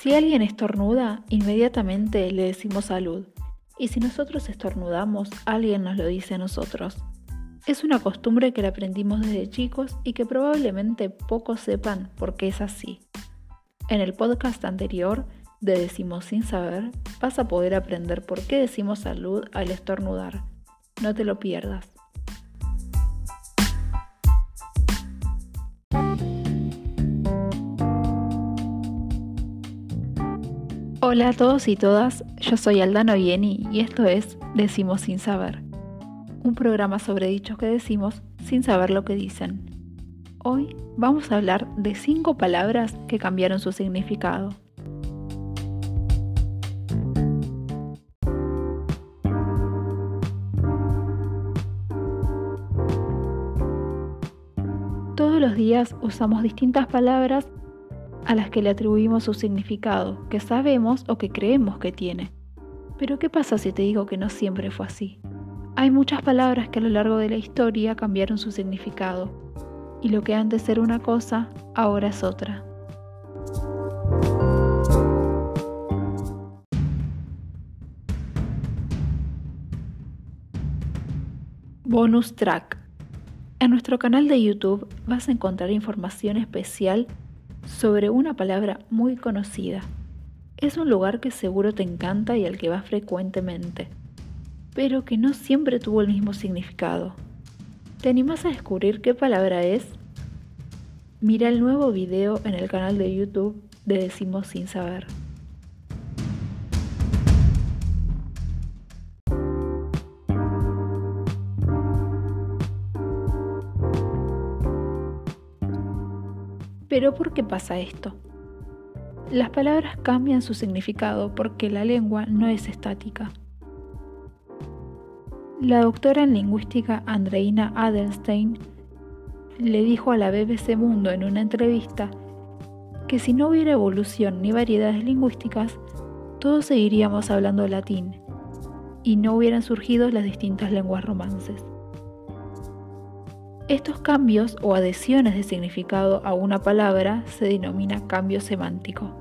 Si alguien estornuda, inmediatamente le decimos salud. Y si nosotros estornudamos, alguien nos lo dice a nosotros. Es una costumbre que la aprendimos desde chicos y que probablemente pocos sepan por qué es así. En el podcast anterior de Decimos sin saber, vas a poder aprender por qué decimos salud al estornudar. No te lo pierdas. Hola a todos y todas, yo soy Aldano Vieni y esto es Decimos sin saber, un programa sobre dichos que decimos sin saber lo que dicen. Hoy vamos a hablar de cinco palabras que cambiaron su significado. Todos los días usamos distintas palabras a las que le atribuimos su significado, que sabemos o que creemos que tiene. Pero ¿qué pasa si te digo que no siempre fue así? Hay muchas palabras que a lo largo de la historia cambiaron su significado, y lo que antes era una cosa, ahora es otra. Bonus Track. En nuestro canal de YouTube vas a encontrar información especial sobre una palabra muy conocida. Es un lugar que seguro te encanta y al que vas frecuentemente, pero que no siempre tuvo el mismo significado. ¿Te animas a descubrir qué palabra es? Mira el nuevo video en el canal de YouTube de Decimos Sin Saber. Pero ¿por qué pasa esto? Las palabras cambian su significado porque la lengua no es estática. La doctora en lingüística Andreina Adelstein le dijo a la BBC Mundo en una entrevista que si no hubiera evolución ni variedades lingüísticas, todos seguiríamos hablando latín y no hubieran surgido las distintas lenguas romances. Estos cambios o adhesiones de significado a una palabra se denomina cambio semántico.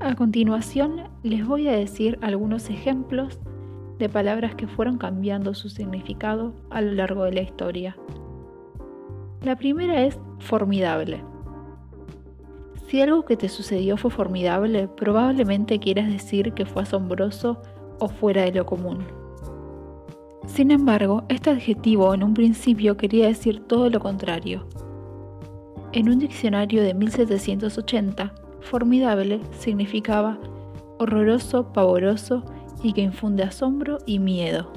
A continuación les voy a decir algunos ejemplos de palabras que fueron cambiando su significado a lo largo de la historia. La primera es formidable. Si algo que te sucedió fue formidable, probablemente quieras decir que fue asombroso o fuera de lo común. Sin embargo, este adjetivo en un principio quería decir todo lo contrario. En un diccionario de 1780, formidable significaba horroroso, pavoroso y que infunde asombro y miedo.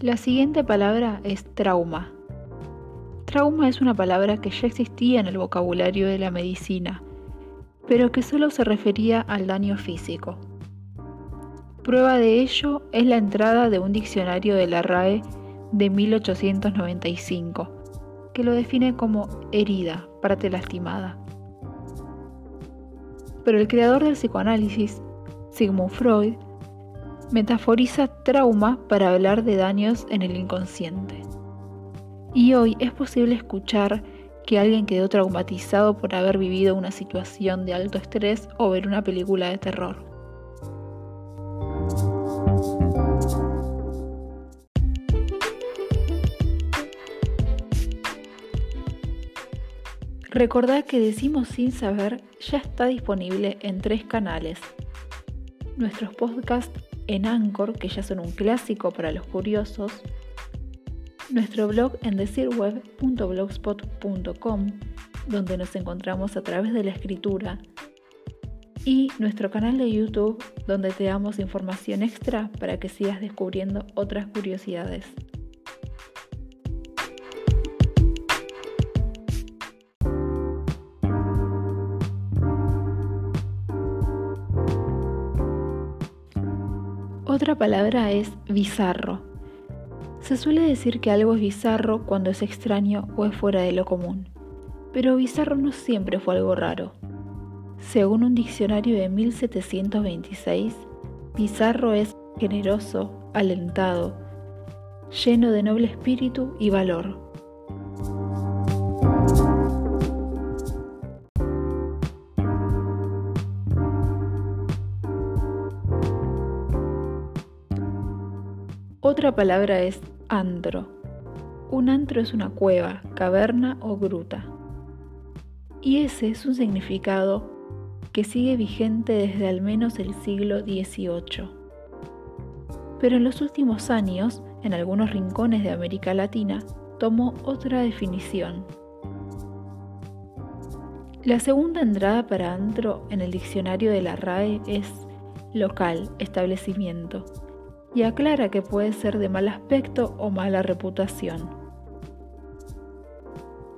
La siguiente palabra es trauma. Trauma es una palabra que ya existía en el vocabulario de la medicina, pero que solo se refería al daño físico. Prueba de ello es la entrada de un diccionario de la RAE de 1895, que lo define como herida, parte lastimada. Pero el creador del psicoanálisis, Sigmund Freud, metaforiza trauma para hablar de daños en el inconsciente. Y hoy es posible escuchar que alguien quedó traumatizado por haber vivido una situación de alto estrés o ver una película de terror. Recordad que Decimos Sin Saber ya está disponible en tres canales. Nuestros podcasts en Anchor, que ya son un clásico para los curiosos, nuestro blog en decirweb.blogspot.com, donde nos encontramos a través de la escritura, y nuestro canal de YouTube, donde te damos información extra para que sigas descubriendo otras curiosidades. Otra palabra es bizarro. Se suele decir que algo es bizarro cuando es extraño o es fuera de lo común, pero bizarro no siempre fue algo raro. Según un diccionario de 1726, bizarro es generoso, alentado, lleno de noble espíritu y valor. Otra palabra es antro. Un antro es una cueva, caverna o gruta. Y ese es un significado que sigue vigente desde al menos el siglo XVIII. Pero en los últimos años, en algunos rincones de América Latina, tomó otra definición. La segunda entrada para antro en el diccionario de la RAE es local, establecimiento, y aclara que puede ser de mal aspecto o mala reputación.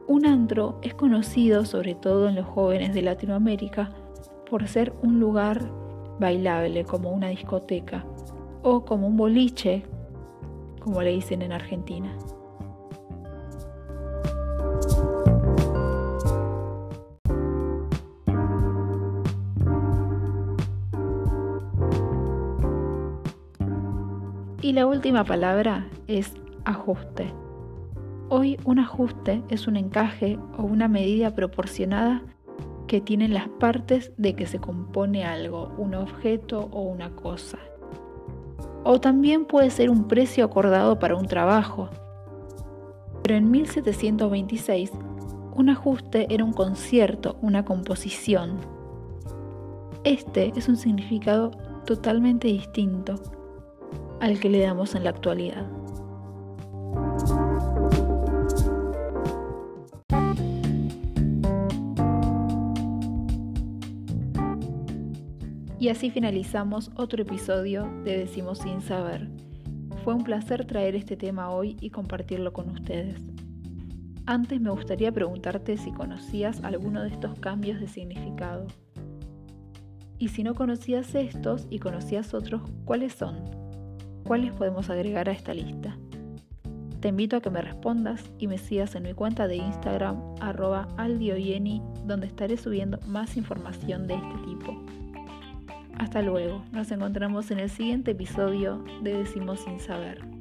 Un antro es conocido sobre todo en los jóvenes de Latinoamérica por ser un lugar bailable como una discoteca o como un boliche, como le dicen en Argentina. Y la última palabra es ajuste. Hoy un ajuste es un encaje o una medida proporcionada que tienen las partes de que se compone algo, un objeto o una cosa. O también puede ser un precio acordado para un trabajo. Pero en 1726, un ajuste era un concierto, una composición. Este es un significado totalmente distinto al que le damos en la actualidad. Y así finalizamos otro episodio de Decimos sin saber. Fue un placer traer este tema hoy y compartirlo con ustedes. Antes me gustaría preguntarte si conocías alguno de estos cambios de significado. Y si no conocías estos y conocías otros, ¿cuáles son? ¿Cuáles podemos agregar a esta lista? Te invito a que me respondas y me sigas en mi cuenta de Instagram arroba aldioyeni donde estaré subiendo más información de este tipo. Hasta luego, nos encontramos en el siguiente episodio de Decimos sin saber.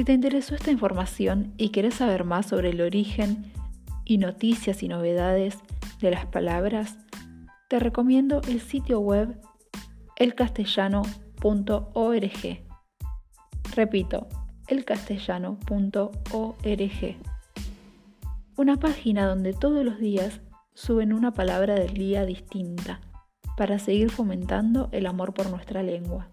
Si te interesó esta información y quieres saber más sobre el origen y noticias y novedades de las palabras, te recomiendo el sitio web elcastellano.org. Repito, elcastellano.org. Una página donde todos los días suben una palabra del día distinta para seguir fomentando el amor por nuestra lengua.